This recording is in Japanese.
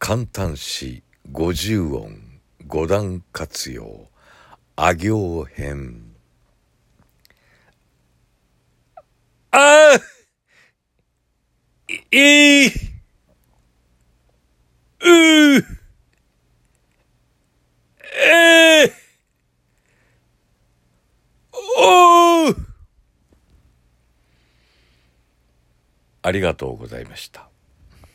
簡単詞五十音五段活用あ行編あい、い、う、え、おありがとうございました。